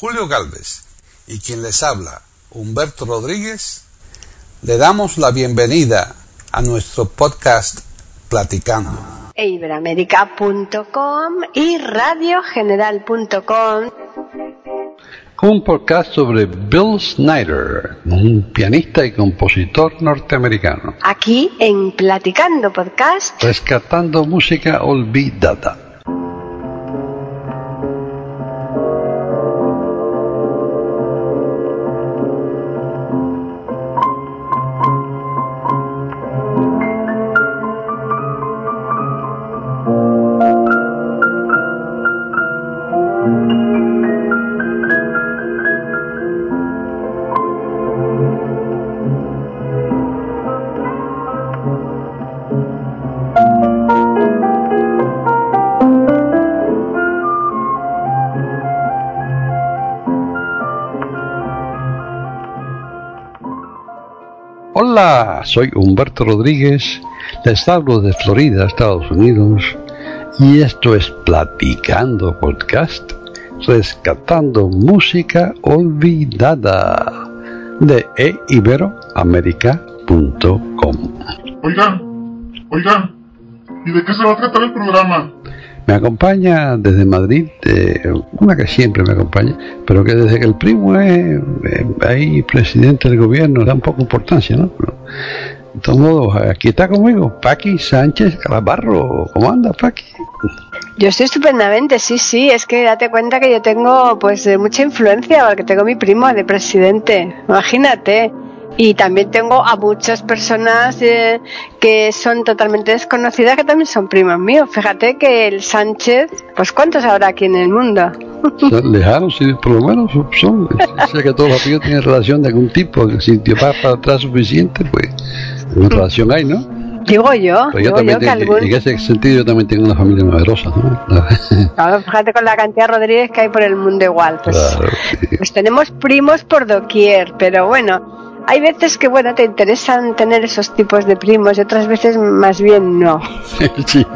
Julio Galvez y quien les habla, Humberto Rodríguez, le damos la bienvenida a nuestro podcast Platicando. Iberamérica.com y radiogeneral.com un podcast sobre Bill Snyder, un pianista y compositor norteamericano. Aquí en Platicando Podcast. Rescatando música olvidada. Soy Humberto Rodríguez, les hablo de Florida, Estados Unidos, y esto es Platicando Podcast, rescatando música olvidada de eiberoamerica.com. Oigan, oigan, ¿y de qué se va a tratar el programa? Me acompaña desde Madrid, eh, una que siempre me acompaña, pero que desde que el primo es eh, ahí presidente del gobierno da un poco importancia, ¿no? de todos modos, aquí está conmigo Paqui Sánchez Calabarro. ¿Cómo anda, Paqui? Yo estoy estupendamente, sí, sí. Es que date cuenta que yo tengo pues mucha influencia, porque tengo mi primo de presidente. Imagínate. Y también tengo a muchas personas eh, que son totalmente desconocidas que también son primos míos. Fíjate que el Sánchez, pues ¿cuántos habrá aquí en el mundo? lejanos, y por lo menos son. O sea que todos los amigos tienen relación de algún tipo. Si te vas para atrás suficiente, pues una relación hay, ¿no? Digo yo, yo también en ese sentido yo también tengo una familia numerosa, ¿no? Claro, fíjate con la cantidad de Rodríguez que hay por el mundo igual. Pues, pues tenemos primos por doquier, pero bueno, hay veces que, bueno, te interesan tener esos tipos de primos y otras veces más bien no. sí.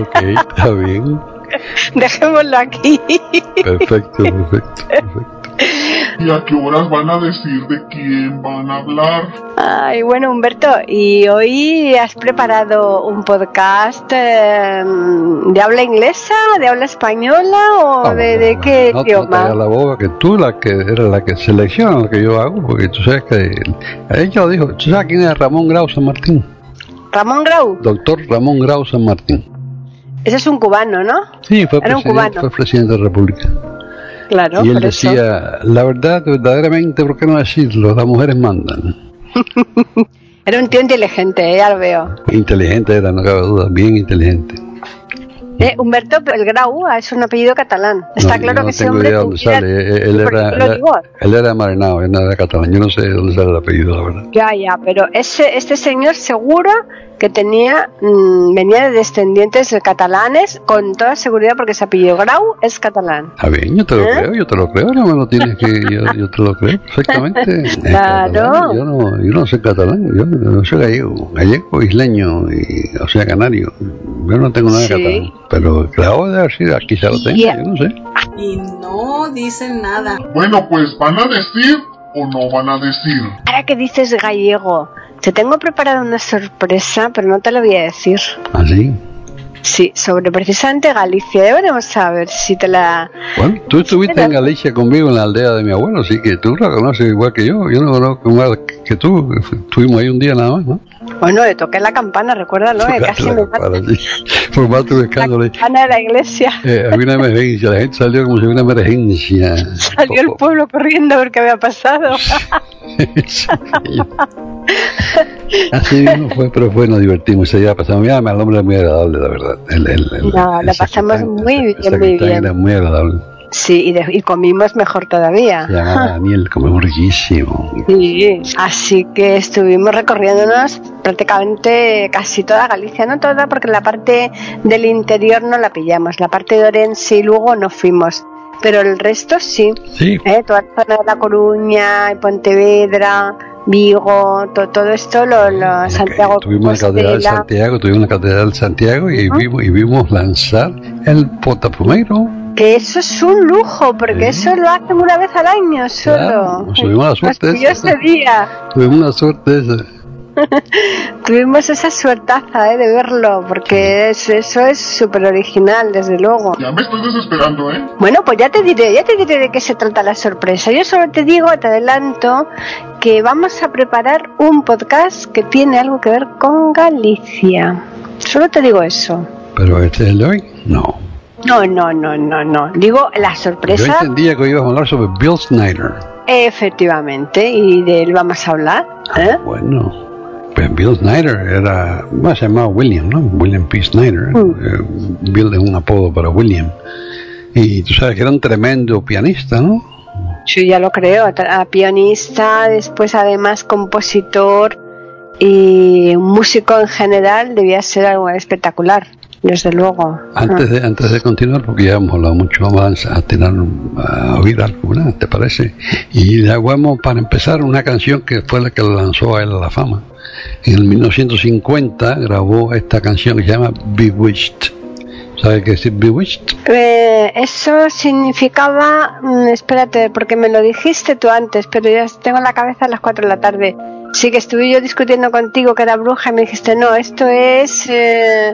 Ok, está bien. Dejémoslo aquí. Perfecto, perfecto, perfecto. ¿Y a qué horas van a decir de quién van a hablar? Ay, bueno, Humberto, ¿y hoy has preparado un podcast eh, de habla inglesa, de habla española o ah, de, qué no, idioma? No la boba que tú la que eres la que selecciona lo que yo hago, porque tú sabes que ella dijo, ¿tú sabes quién es Ramón Grau San Martín? Ramón Grau. Doctor Ramón Grau San Martín. Ese es un cubano, ¿no? Sí, fue, presidente, fue presidente de la República y él decía, la verdad, verdaderamente, ¿por qué no decirlo? Las mujeres mandan. era un tío inteligente, ¿eh? ya lo veo. Inteligente era, no cabe duda, bien inteligente. Eh, Humberto el Grau es un apellido catalán. Está claro que ese hombre. Dónde sale. Él, era, él, era marinado, él no era catalán. Yo no sé dónde sale el apellido, la verdad. Ya, ya, pero ese, este señor seguro que tenía mm, venía de descendientes de catalanes con toda seguridad porque se apellido Grau es catalán. Está bien, yo te lo ¿Eh? creo, yo te lo creo, no me lo tienes que, yo, te lo creo perfectamente. claro. Yo no, yo no soy catalán, yo, no soy gallego, gallego, isleño, y, o sea, canario. Yo no tengo nada de catalán, pero claro, de decir, aquí se lo tengo, yo no sé. Y no dicen nada. Bueno, pues van a decir o no van a decir. Ahora que dices gallego, te tengo preparada una sorpresa, pero no te la voy a decir. ¿Ah, sí? Sí, sobre precisamente Galicia. Deberíamos saber si te la... Bueno, tú estuviste en Galicia conmigo en la aldea de mi abuelo, así que tú la conoces igual que yo. Yo no conozco más que tú. Estuvimos ahí un día nada más, ¿no? Bueno, le toqué la campana, recuérdalo, eh, casi me campana, Por tu escándalo. La campana de la iglesia. Eh, había una emergencia, la gente salió como si hubiera una emergencia. Salió el pueblo corriendo a ver qué había pasado. Así mismo fue, pero fue, nos divertimos, ese día pasamos bien, el hombre era muy agradable, la verdad. El, el, no, la pasamos muy bien, muy bien. Era muy agradable. Sí, y, comimos mejor todavía. Se llamaba Daniel, comimos riquísimo. Sí, así que estuvimos recorriéndonos prácticamente casi toda Galicia, no toda, porque la parte del interior no la pillamos, la parte de Orense y luego no fuimos. Pero el resto sí. Sí. ¿Eh? Toda la zona de La Coruña, Pontevedra, Vigo, todo esto, lo, lo Santiago. Tuvimos la Catedral de Santiago, tuvimos la Catedral de Santiago y, vimos, y vimos lanzar el Potafumeiro Que eso es un lujo, porque eso lo hacen una vez al año solo. Claro, tuvimos la suerte esa. día. Tuvimos una suerte esa. Tuvimos esa suertaza ¿eh? de verlo, porque es- eso es súper original, desde luego. Ya me estoy desesperando, ¿eh? Bueno, pues ya te diré, ya te diré de qué se trata la sorpresa. Yo solo te digo, te adelanto, que vamos a preparar un podcast que tiene algo que ver con Galicia. Solo te digo eso. Pero este es el de hoy, no. No, no, no, no, no. Digo la Yo sorpresa, entendía que hoy íbamos a hablar sobre Bill Snyder. efectivamente, y de él vamos a hablar. ¿eh? Bueno, pues Bill Snyder era, bueno, se llamaba William, ¿no? William P. Snyder. Mm. Eh, Bill es un apodo para William. Y tú sabes que era un tremendo pianista, ¿no? Yo ya lo creo, tra- pianista, después además compositor y músico en general, debía ser algo espectacular, desde luego. Antes de, antes de continuar, porque ya hemos hablado mucho, vamos a, tener a oír ¿verdad? ¿Te parece? Y le hagamos para empezar una canción que fue la que lo lanzó a él a la fama. En el 1950 grabó esta canción que se llama Bewitched. ¿Sabes qué decir Bewitched? Eh, eso significaba, mm, espérate, porque me lo dijiste tú antes, pero ya tengo en la cabeza a las 4 de la tarde. Sí que estuve yo discutiendo contigo que era bruja y me dijiste, no, esto es... eh,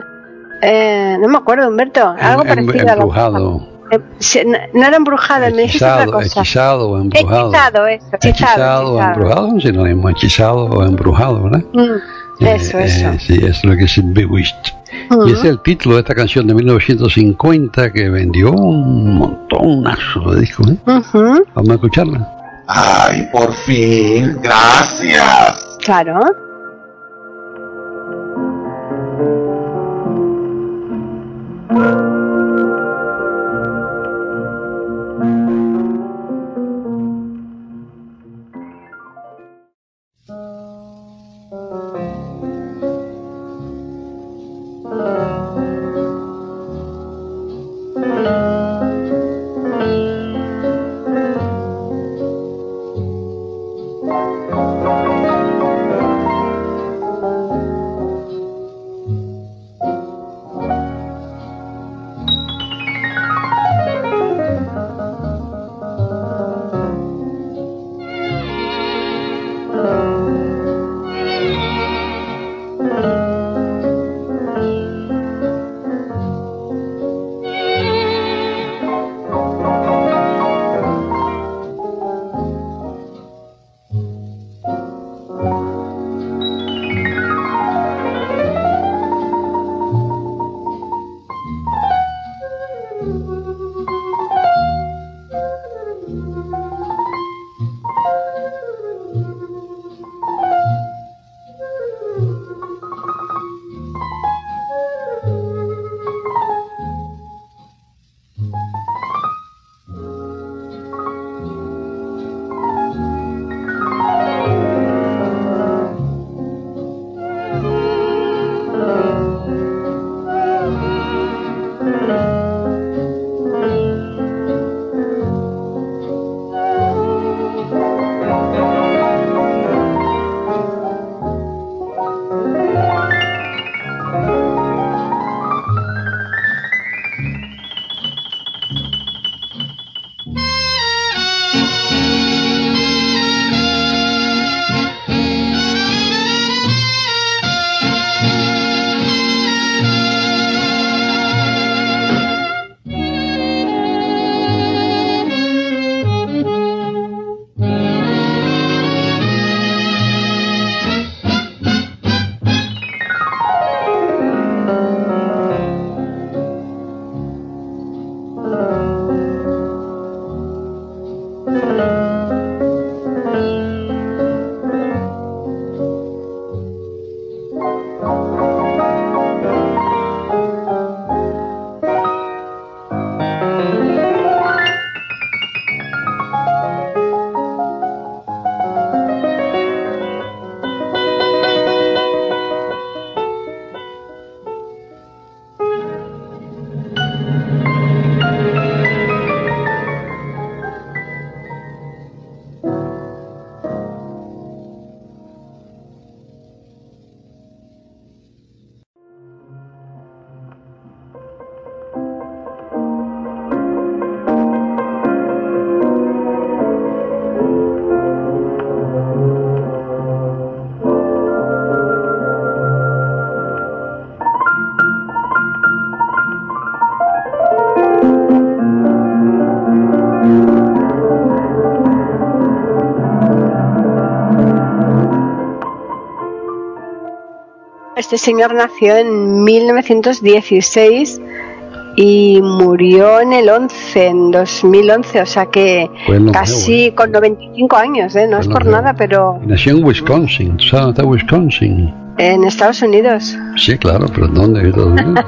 eh, no me acuerdo, Humberto, algo parecido a embrujado. Sí, no, no era embrujado, me dijiste otra Hechizado, cosa. hechizado o embrujado. Hechizado, eso, hechizado, Hechizado o embrujado, es un sinónimo, hechizado o embrujado, ¿verdad? Mm, eso, Eh, eso. eh, sí, es lo que es Bewitched. Ujú. Y ese es el título de esta canción de 1950 que vendió un montonazo de discos. ¿eh? Ujú, Vamos a escucharla. Ay, por fin, gracias. claro. Este señor nació en 1916 y murió en el 11, en 2011, o sea que Pues no casi creo, con 95 años, ¿eh? no Pues es por nada, pero Nació en Wisconsin. ¿Tú sabes dónde está Wisconsin? en Estados Unidos. Sí, claro, pero ¿dónde? ¿En Estados Unidos?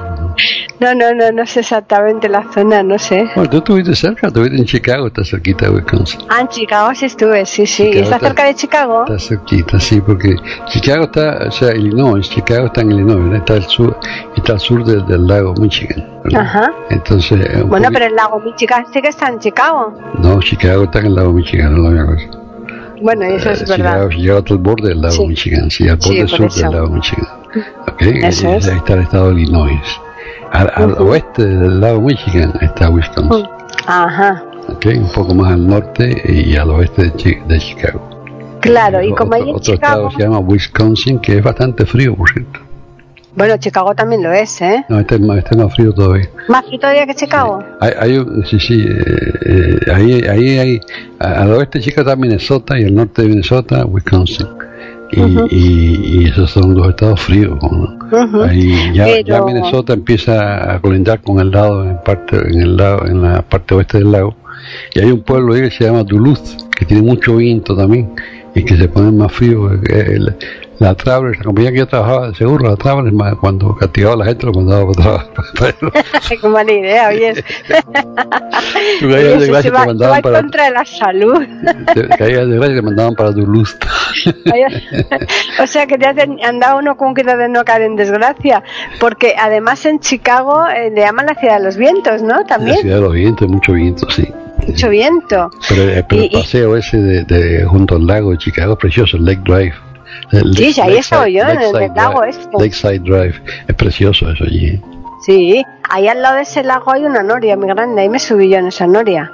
No, no, no, no sé exactamente la zona, no sé. Bueno, tú estuviste cerca, estuviste en Chicago, está cerquita de Wisconsin. Ah, en Chicago sí estuve, sí, sí. Chicago ¿Está está- cerca de Chicago? Está cerquita, sí, porque Chicago está, o sea, Illinois, Chicago está en Illinois, ¿verdad? está al sur, está al sur del, del lago Michigan. ¿verdad? Ajá. Entonces, eh, Bueno, pero el lago Michigan sí que está en Chicago. no, Chicago está en el lago Michigan, no es la misma cosa. Bueno, eso Eh, es verdad. Chicago, Chicago está al borde del lago Sí. Michigan, sí, al Sí, borde por sur eso. del lago Michigan. ¿Ok? Eso es. Ahí está el estado de Illinois. Al, al oeste del lago Michigan está Wisconsin. Ajá. ¿ok? Un poco más al norte y al oeste de, Chi- de Chicago. Claro, y como otro, en otro Chicago... estado se llama Wisconsin, que es bastante frío, por cierto. Bueno, Chicago también lo es, ¿eh? No, este es más, este es más frío todavía. Más frío todavía que Chicago. Hay, hay un- sí, sí, eh, eh, ahí, ahí hay, al oeste de Chicago está Minnesota y al norte de Minnesota, Wisconsin. Y, y, y esos son dos estados fríos. Ahí ya, Pero- ya Minnesota empieza a colindar con el lado, en parte, en el lado, en la parte oeste del lago. Y hay un pueblo ahí que se llama Duluth, que tiene mucho viento también, y que se pone más frío. Eh, el- la Travelers, la compañía que yo trabajaba de seguro, la Travelers, cuando castigaba a la gente lo mandaba para atrás. Qué mala idea, oyes. Tú caías de gracia te mandaban para, contra de la salud. caías de gracia y te mandaban para Duluth. o sea que te hacen, anda uno con cuidado de no caer en desgracia. Porque además en Chicago eh, le llaman la ciudad de los vientos, ¿no? La También. ciudad de los vientos, mucho viento, sí. Mucho viento. Pero, eh, pero Y- el paseo ese de, de junto al lago de Chicago es precioso, el Lake Drive. Sí, ahí estado yo, en el del lago Drive. este. Lakeside Drive, es precioso eso allí. ¿eh? Sí, ahí al lado de ese lago hay una noria muy grande. Ahí me subí yo en esa noria.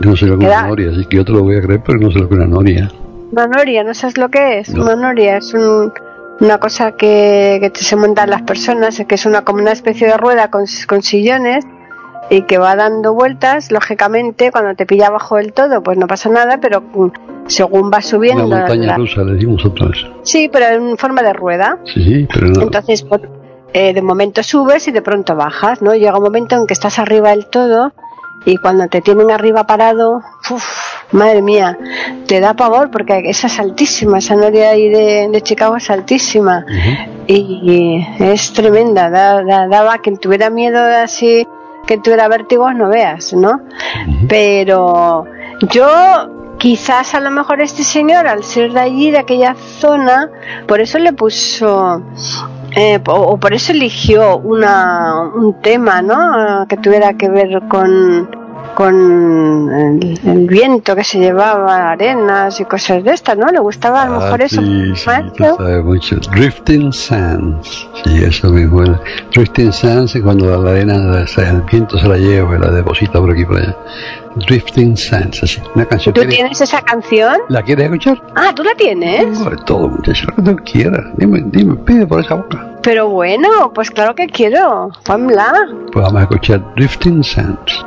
Yo no sé lo que es una noria, así que yo te lo voy a creer, pero no sé lo que es una noria. Una noria, ¿no sabes lo que es? No. Una noria es un- una cosa que, que se montan las personas, que es una como una especie de rueda con, con sillones y que va dando vueltas. Lógicamente, cuando te pilla abajo del todo, pues no pasa nada, pero mm, según va subiendo. Una montaña la- rusa, le decimos otra vez. Sí, pero en forma de rueda. Sí, sí, pero no. Entonces, pues, eh, de momento subes y de pronto bajas, ¿no? Llega un momento en que estás arriba del todo y cuando te tienen arriba parado, uf, madre mía, te da pavor porque esa es altísima, esa noria ahí de, de Chicago es altísima y es tremenda, da- da- daba quien tuviera miedo así, que tuviera vértigos, no veas, ¿no? Pero yo quizás a lo mejor este señor, al ser de allí, de aquella zona, por eso le puso, eh, o, o por eso eligió una, un tema, ¿no? Que tuviera que ver con con el, el viento que se llevaba, arenas y cosas de estas, ¿no? Le gustaba a lo mejor Ah, eso. sí, sí, ¿no? sabes mucho. Drifting Sands. Sí, eso mismo. el Drifting Sands es cuando la arena, el viento se la lleva y la deposita por aquí por allá. Drifting Sands, así. Una canción. ¿Tú ¿Quieres- tienes esa canción? ¿La quieres escuchar? Ah, ¿tú la tienes? De todo, muchacho, lo que tú quieras. Dime, dime, pide por esa boca. Pero bueno, pues claro que quiero. Pamela. Pues vamos a escuchar Drifting Sands.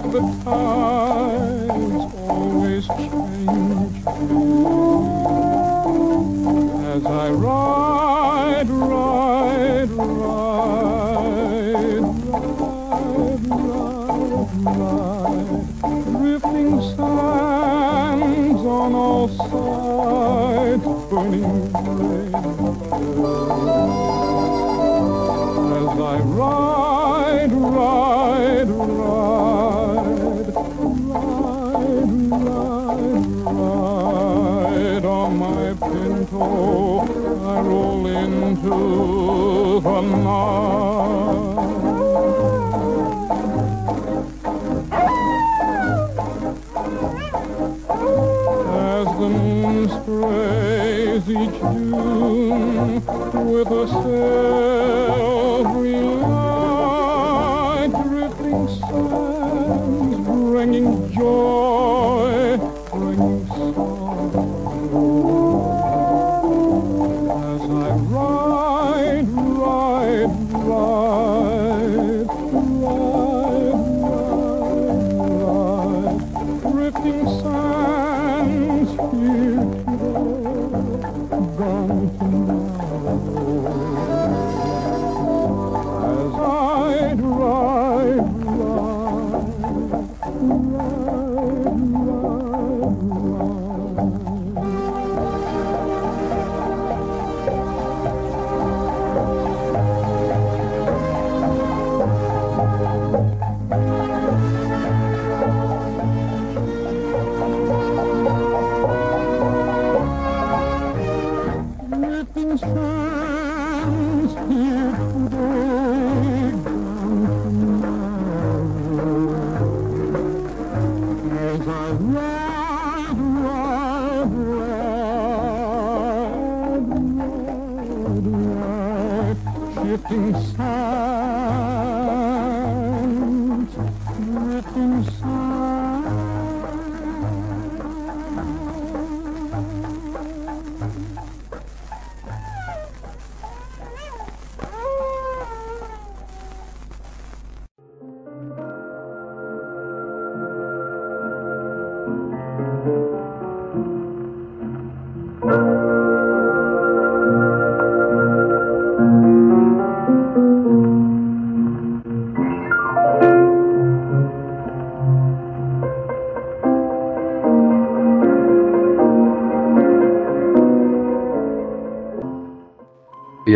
like the tides always change. As I ride, ride, ride, ride, ride, ride, drifting sands on all sides, burning red. so I roll into the night. As the moon sprays each dune with a sail.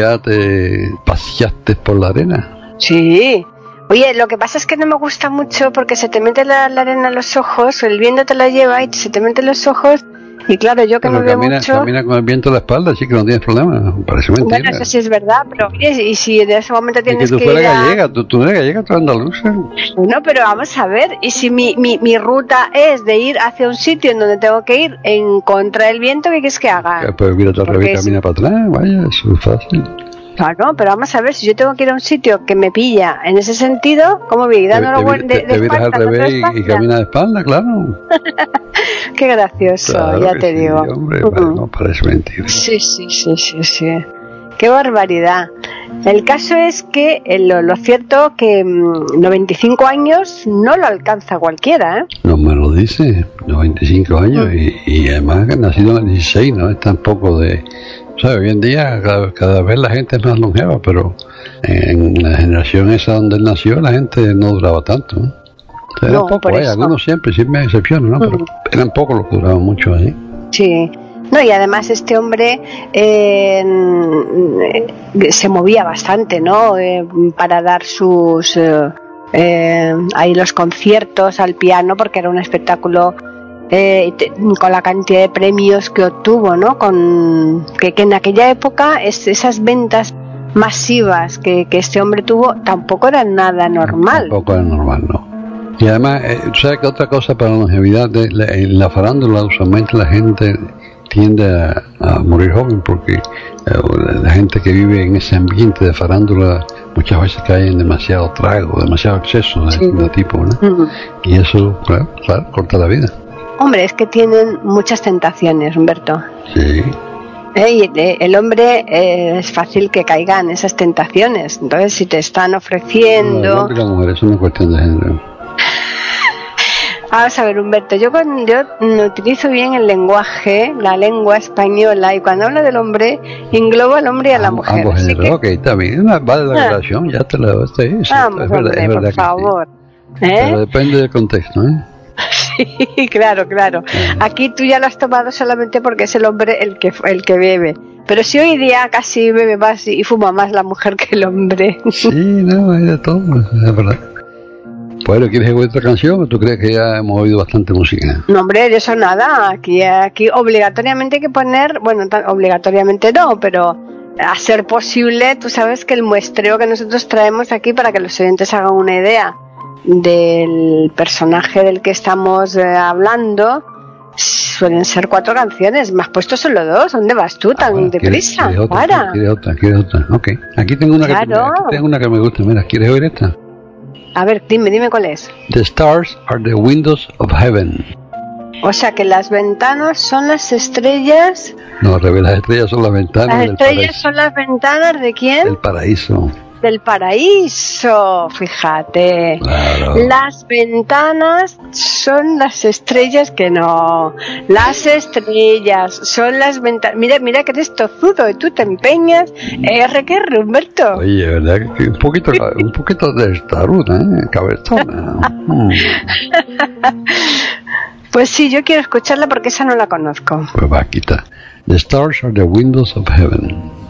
¿Ya te paseaste por la arena? Sí. Oye, lo que pasa es que no me gusta mucho porque se te mete la, arena en los ojos, el viento te la lleva y se te mete los ojos. Y claro, yo que Pero me veo camina, mucho. camina con el viento a la espalda, así que no tienes problema. Parece mentira. Bueno, eso sí es verdad, pero oye, y si en ese momento Es que tienes tú que, fueras a... gallega, tú, tú no eres gallega, tú eres andaluza. No, pero vamos a ver, y si mi, mi, mi ruta es de ir hacia un sitio en donde tengo que ir en contra del viento, ¿qué quieres que haga? Eh, Pues mira, Porque revés, camina para atrás, vaya, eso es fácil. Claro, pero vamos a ver, si yo tengo que ir a un sitio que me pilla en ese sentido, ¿cómo voy? Te, Dando te, te- de, te de viras al espalda, revés y, y caminas de espalda, claro. Qué gracioso, Claro ya te sí, digo. hombre, Ujú. no parece mentira. Sí, sí, sí, sí, sí. Qué barbaridad. El caso es que eh, lo, lo cierto que mm, 95 años no lo alcanza cualquiera, ¿eh? No me lo dice, 95 años Mm. y, y además que nacido en el 16, ¿no? Es tampoco de... ¿Sabes? Hoy en día cada, cada vez la gente es más longeva, pero en la generación esa donde él nació la gente no duraba tanto. ¿no? O sea, eran No, pocos, por hay eso. algunos siempre, siempre hay excepciones, ¿no? Pero eran pocos los que duraban mucho ahí. Sí. No, y además este hombre eh, mm, se movía bastante, ¿no? Eh, para dar sus... eh, eh, ahí los conciertos al piano, porque era un espectáculo eh, te- con la cantidad de premios que obtuvo, ¿no? Con, que, que en aquella época es- esas ventas masivas que, que este hombre tuvo tampoco eran nada normal. Tampoco era normal, ¿no? Y además, eh, ¿tú ¿sabes que otra cosa para la longevidad? De, la- en la farándula usualmente la gente tiende a, a morir joven porque eh, la gente que vive en ese ambiente de farándula muchas veces cae en demasiado trago, demasiado exceso de, Sí. de tipo, ¿no? Y eso, claro, claro, corta la vida. Hombre, es que tienen muchas tentaciones, Humberto. Sí, Eh, y, eh, el hombre eh, es fácil que caiga en esas tentaciones. Entonces, si te están ofreciendo. hombre y la mujer, no es cuestión de género. Vamos a ver, Humberto, yo, con, yo no utilizo bien el lenguaje, la lengua española, y cuando hablo del hombre, englobo al hombre y a la Am- mujer. Ambos géneros, que, ok, una- vale la Ah. relación, ya te sí, sí, vamos, es verdad, hombre, es verdad por que sí. favor. Pero ¿Eh? depende del contexto, ¿eh? Sí, claro, claro. Aquí tú ya lo has tomado solamente porque es el hombre el que, el que bebe. Pero si hoy día casi bebe más y fuma más la mujer que el hombre. Sí, no, hay de todo, es verdad. Bueno, ¿quieres oír otra canción o tú crees que ya hemos oído bastante música? No, hombre, de eso nada. Aquí, aquí obligatoriamente hay que poner, bueno, tan- obligatoriamente no, pero a ser posible, tú sabes que el muestreo que nosotros traemos aquí para que los oyentes hagan una idea del personaje del que estamos eh, hablando, suelen ser cuatro canciones. Me has puesto solo dos. ¿Dónde vas tú tan Ah, bueno, ¿quieres- deprisa? quieres otra? Para. ¿Quieres otra? ¿Quieres otra? Ok. Aquí tengo una, que, Claro. aquí tengo una que me gusta. Mira, ¿quieres oír esta? A ver, dime, dime cuál es. The stars are the windows of heaven. O sea que las ventanas son las estrellas. No, al revés, las estrellas son las ventanas Las del estrellas paraíso. son las ventanas de quién? Del paraíso. Del paraíso, fíjate. Claro. Las ventanas son las estrellas que no. Las estrellas son las ventanas. Mira, mira que eres tozudo y tú te empeñas. R que R, Humberto. Oye, ¿verdad? Que un poquito, un poquito de ¿eh? Cabezona. Mm. Pues sí, yo quiero escucharla porque esa no la conozco. Pues va, quita. The stars are the windows of heaven.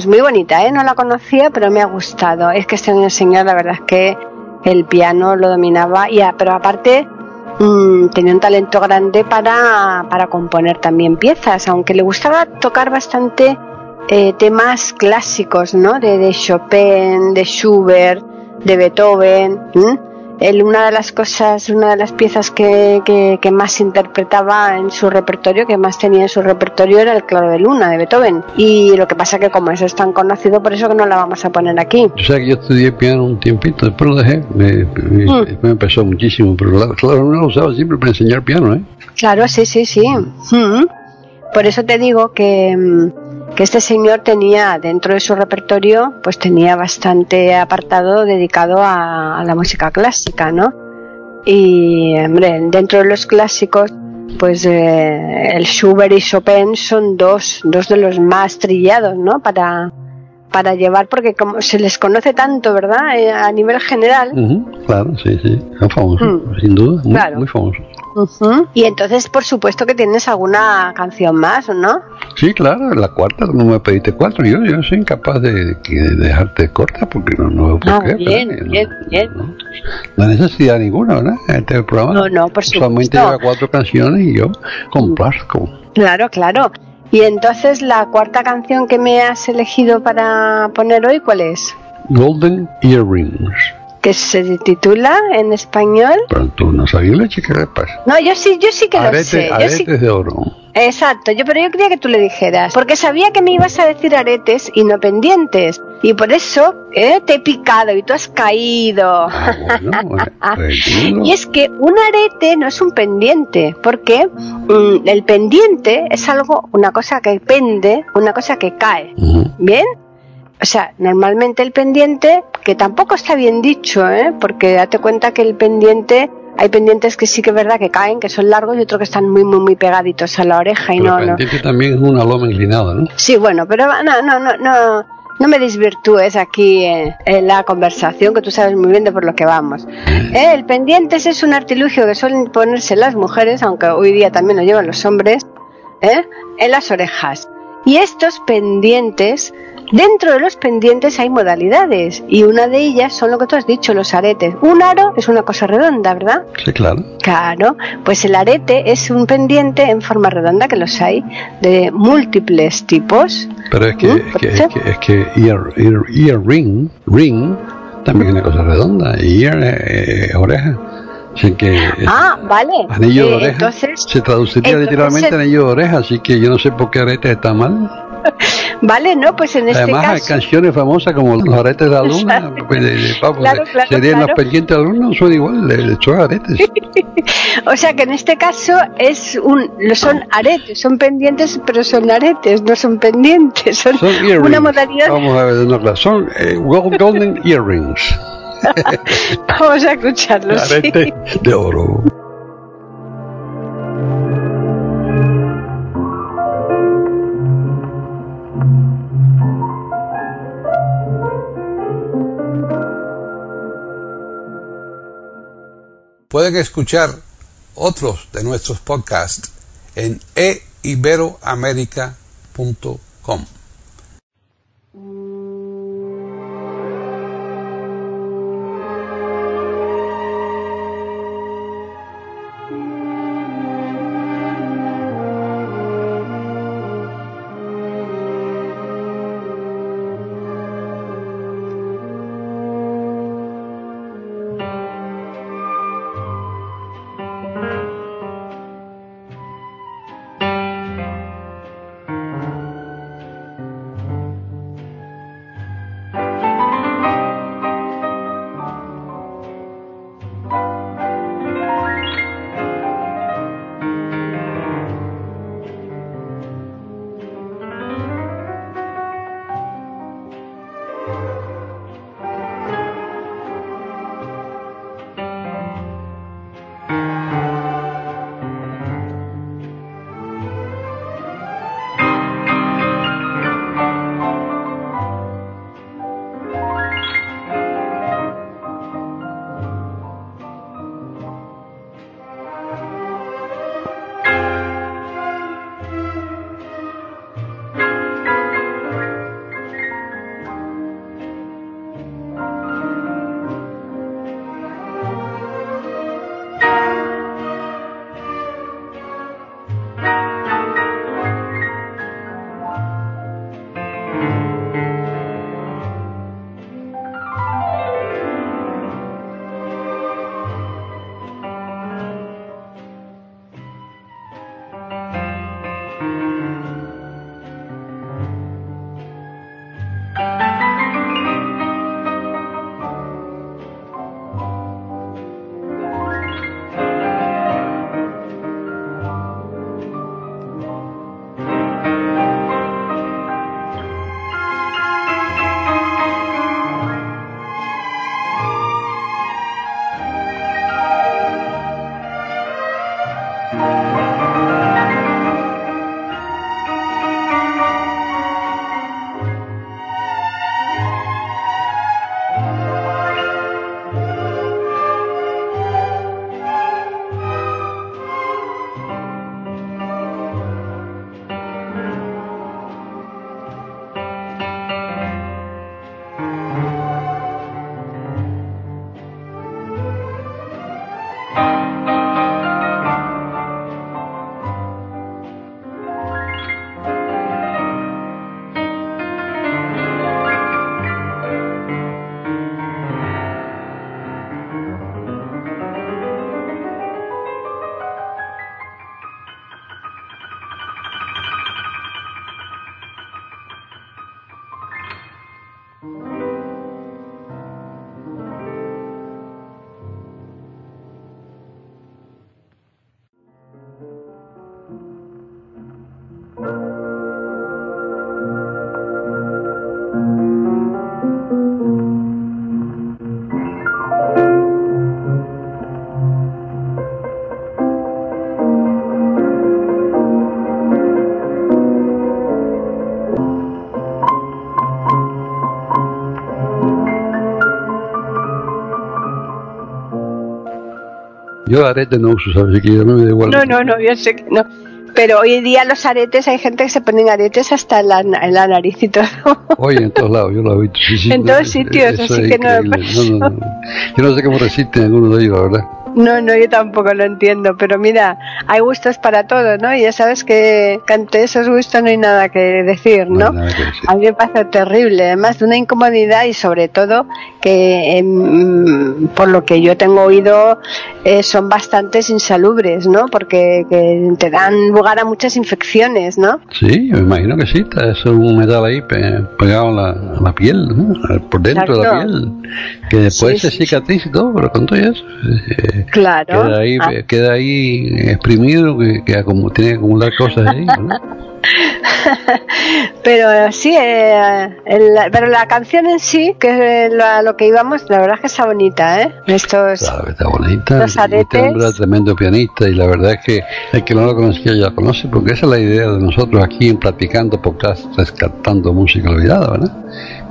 Es muy bonita, ¿eh? No la conocía, pero me ha gustado. Es que este señor, la verdad es que el piano lo dominaba, y pero aparte mm, tenía un talento grande para, para componer también piezas, aunque le gustaba tocar bastante eh, temas clásicos, ¿no? De, de Chopin, de Schubert, de Beethoven. Él, una de las cosas, una de las piezas que, que, que más interpretaba en su repertorio, que más tenía en su repertorio, era el Claro de Luna de Beethoven. Y lo que pasa que como eso es tan conocido, por eso que no la vamos a poner aquí. Tú sabes que yo estudié piano un tiempito, después lo dejé, me, me, Mm. me empezó muchísimo, pero claro, claro, uno lo usaba siempre para enseñar piano, ¿eh? Claro, sí, sí, sí. Mm. Por eso te digo que, mm, este señor tenía dentro de su repertorio, pues tenía bastante apartado dedicado a, a la música clásica, ¿no? Y, hombre, dentro de los clásicos, pues eh, el Schubert y Chopin son dos, dos de los más trillados, ¿no? Para, para llevar, porque como se les conoce tanto, ¿verdad? Eh, a nivel general. Claro, sí, sí. Son famosos, Mm. sin duda. Muy, Claro. muy famosos. Y entonces, por supuesto que tienes alguna canción más, ¿no? Sí, claro, la cuarta, no me pediste cuatro. Yo, yo soy incapaz de, de dejarte corta porque no, no veo por Ah, qué. bien, pero, bien, bien. No, no hay necesidad ninguna, ¿verdad? Este programa. No, no, por Solamente supuesto. lleva cuatro canciones y yo complazco. Claro, claro. Y entonces, la cuarta canción que me has elegido para poner hoy, ¿cuál es? Golden Earrings. Que se titula en español. Pero tú no sabías leche, ¿qué le pasa? No, yo sí, yo sí que lo sé. Aretes sí- de oro. Exacto, yo pero yo quería que tú le dijeras, porque sabía que me ibas a decir aretes y no pendientes, y por eso eh, te he picado y tú has caído. Ah, bueno, bueno, digo. Y es que un arete no es un pendiente, porque mm, el pendiente es algo, una cosa que pende, una cosa que cae. ¿Bien? O sea, normalmente el pendiente, que tampoco está bien dicho, ¿eh? Porque date cuenta que el pendiente, hay pendientes que sí que es verdad que caen, que son largos y otros que están muy, muy, muy pegaditos a la oreja y Pero no, no. pendiente también es una loma inclinada, ¿no? Sí, bueno, pero no, no, no, no, no me desvirtúes aquí eh, en la conversación, que tú sabes muy bien de por lo que vamos. Eh, el pendiente ese es un artilugio que suelen ponerse las mujeres, aunque hoy día también lo llevan los hombres, ¿eh? en las orejas. Y estos pendientes, dentro de los pendientes hay modalidades, y una de ellas son lo que tú has dicho, los aretes. Un aro es una cosa redonda, ¿verdad? Sí, claro. Claro, pues el arete es un pendiente en forma redonda que los hay de múltiples tipos. Pero es que, ¿Mm? es que, es que, es que ear, ear, earring, ring, también es una cosa redonda. Y ear es oreja. Así que es Ah, vale. anillo de Eh, oreja entonces, se traduciría entonces literalmente anillo de oreja, así que yo no sé por qué arete está mal. vale, no, pues en este Además hay caso. canciones famosas como los aretes de la luna, pues, de- de- Claro, claro, serían claro. los pendientes de la luna, son igual, de, de son aretes. O sea que en este caso es un, son aretes, son pendientes, pero son aretes, no son pendientes, son, Son una modalidad. Vamos a ver nuevo, son eh, gold- golden earrings, Vamos a escucharlo. sí. arete de oro. Pueden escuchar otros de nuestros podcasts en eiberoamerica.com. Yo arete no uso, ¿sabes? Así que a mí me da igual. No, no, no, yo sé que no. Pero hoy en día los aretes, hay gente que se ponen aretes hasta en la, en la nariz y todo. Oye, en todos lados, yo lo he visto. Sí, sí, En no, todos sitios, así que no me. No, no, no. Yo no sé cómo resisten algunos de ellos, la verdad. No, no, yo tampoco lo entiendo, pero mira, hay gustos para todo, ¿no? Y ya sabes que, ante esos gustos no hay nada que decir, No ¿no? que decir. A mí me parece terrible, además de una incomodidad y sobre todo que em, por lo que yo tengo oído eh, son bastantes insalubres, ¿no? Porque que te dan lugar a muchas infecciones, ¿no? Sí, me imagino que sí, es un metal ahí pe- pegado a la, a la piel, ¿no? por dentro de la piel, que después Sí, se sí. cicatriza y todo, pero con todo eso, eh, Claro. queda ahí, Ah. queda ahí exprimido, que, que acumu- tiene que acumular cosas ahí, ¿verdad? Pero sí, eh, el- pero la canción en sí, que es lo, a lo que íbamos, la verdad es que está bonita, ¿eh? Estos, Claro, está bonita. Los Este aretes. es tremendo pianista y la verdad es que el que no lo conocía ya lo conoce porque esa es la idea de nosotros aquí en Platicando Podcast, rescatando música olvidada, ¿verdad?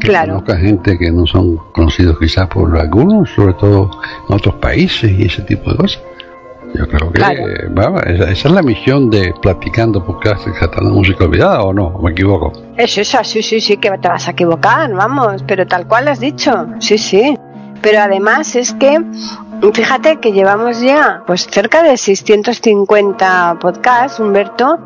Claro. conozca gente que no son conocidos quizás por algunos, sobre todo en otros países y ese tipo de cosas. Yo creo que Claro. eh, esa, esa es la misión de Platicando Podcast, rescatando música olvidada, ¿o no? ¿Me equivoco? Eso, eso, sí, sí, sí, que te vas a equivocar, vamos, pero tal cual has dicho, sí, sí. Pero además es que, fíjate que llevamos ya pues cerca de 650 podcasts, Humberto,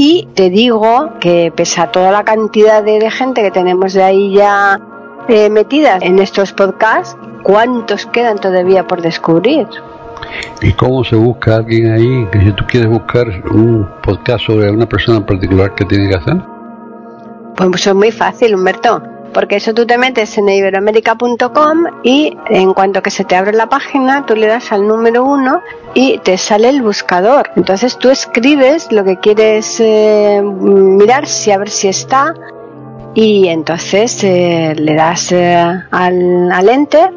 y te digo que pese a toda la cantidad de, de gente que tenemos de ahí ya eh, metidas en estos podcasts, ¿cuántos quedan todavía por descubrir? ¿Y cómo se busca alguien ahí? Que si tú quieres buscar un podcast sobre una persona en particular, ¿qué tiene que hacer? Pues eso es muy fácil, Humberto, porque eso tú te metes en iberoamérica.com y en cuanto que se te abre la página, tú le das al número uno y te sale el buscador. Entonces tú escribes lo que quieres eh, mirar, si a ver si está, y entonces eh, le das eh, al, al enter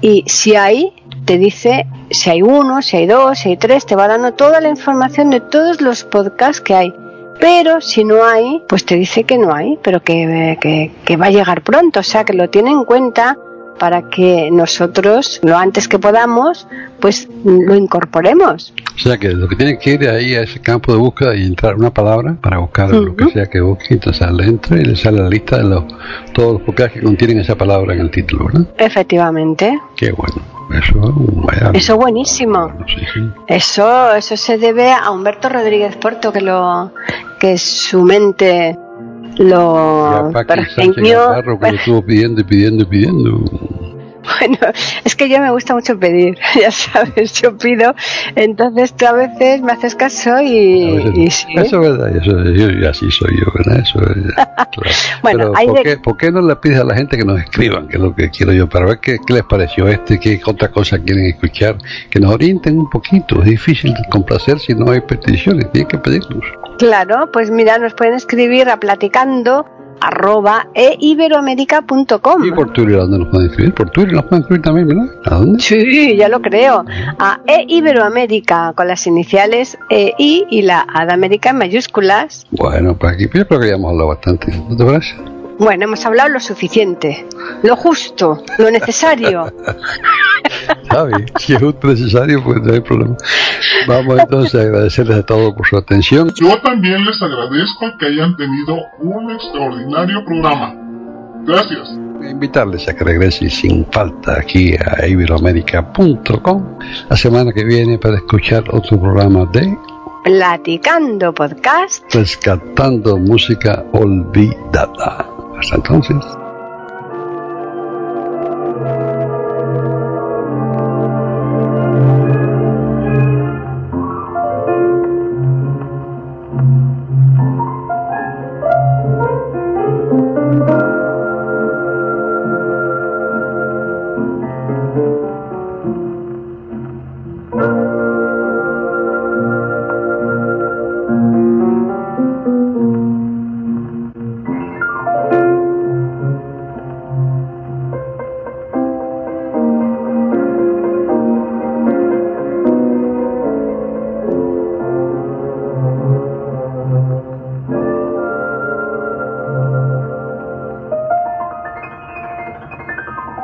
y si hay, te dice si hay uno, si hay dos, si hay tres, te va dando toda la información de todos los podcasts que hay. Pero si no hay, pues te dice que no hay, pero que, que, que va a llegar pronto, o sea que lo tiene en cuenta para que nosotros, lo antes que podamos, pues lo incorporemos. O sea que lo que tiene que ir ahí a ese campo de búsqueda y entrar una palabra para buscar lo que sea que busque, entonces le entra y le sale la lista de los, todos los podcasts que contienen esa palabra en el título, ¿verdad? Efectivamente. Qué bueno. Eso, vaya. Eso es buenísimo. Sí. Eso, eso se debe a Humberto Rodríguez Porto, que lo, que su mente Y lo a Paqui Sánchez. Navarro que lo estuvo pidiendo y pidiendo y pidiendo. Bueno, es que yo me gusta mucho pedir, ya sabes, yo pido, entonces tú a veces me haces caso y, veces- y sí. Eso es verdad, eso, yo, yo así soy yo, ¿verdad? Eso es, claro. Bueno, Pero hay ¿por, de- qué, por qué no le pides a la gente que nos escriban, que es lo que quiero yo, para ver qué, qué les pareció este, qué otra cosa quieren escuchar, que nos orienten un poquito? Es difícil complacer si no hay peticiones, tienen que pedirnos. Claro, pues mira, nos pueden escribir a platicando arroba eiberoamerica.com. Y por Twitter, ¿a dónde nos pueden escribir? Por Twitter nos pueden escribir también, ¿verdad? ¿A dónde? Sí, ya lo creo. A eiberoamérica con las iniciales EI y la A de América en mayúsculas. Bueno, pues aquí yo creo que ya hemos hablado bastante, ¿no te parece? Bueno, hemos hablado lo suficiente, lo justo, lo necesario. ¿Sabes? Si es justo necesario, pues no hay problema. Vamos entonces a agradecerles a todos por su atención. Yo también les agradezco que hayan tenido un extraordinario programa. Gracias. invitarles a que regresen sin falta aquí a iberoamérica.com la semana que viene para escuchar otro programa de Platicando podcast. Rescatando Música Olvidada. Hasta entonces.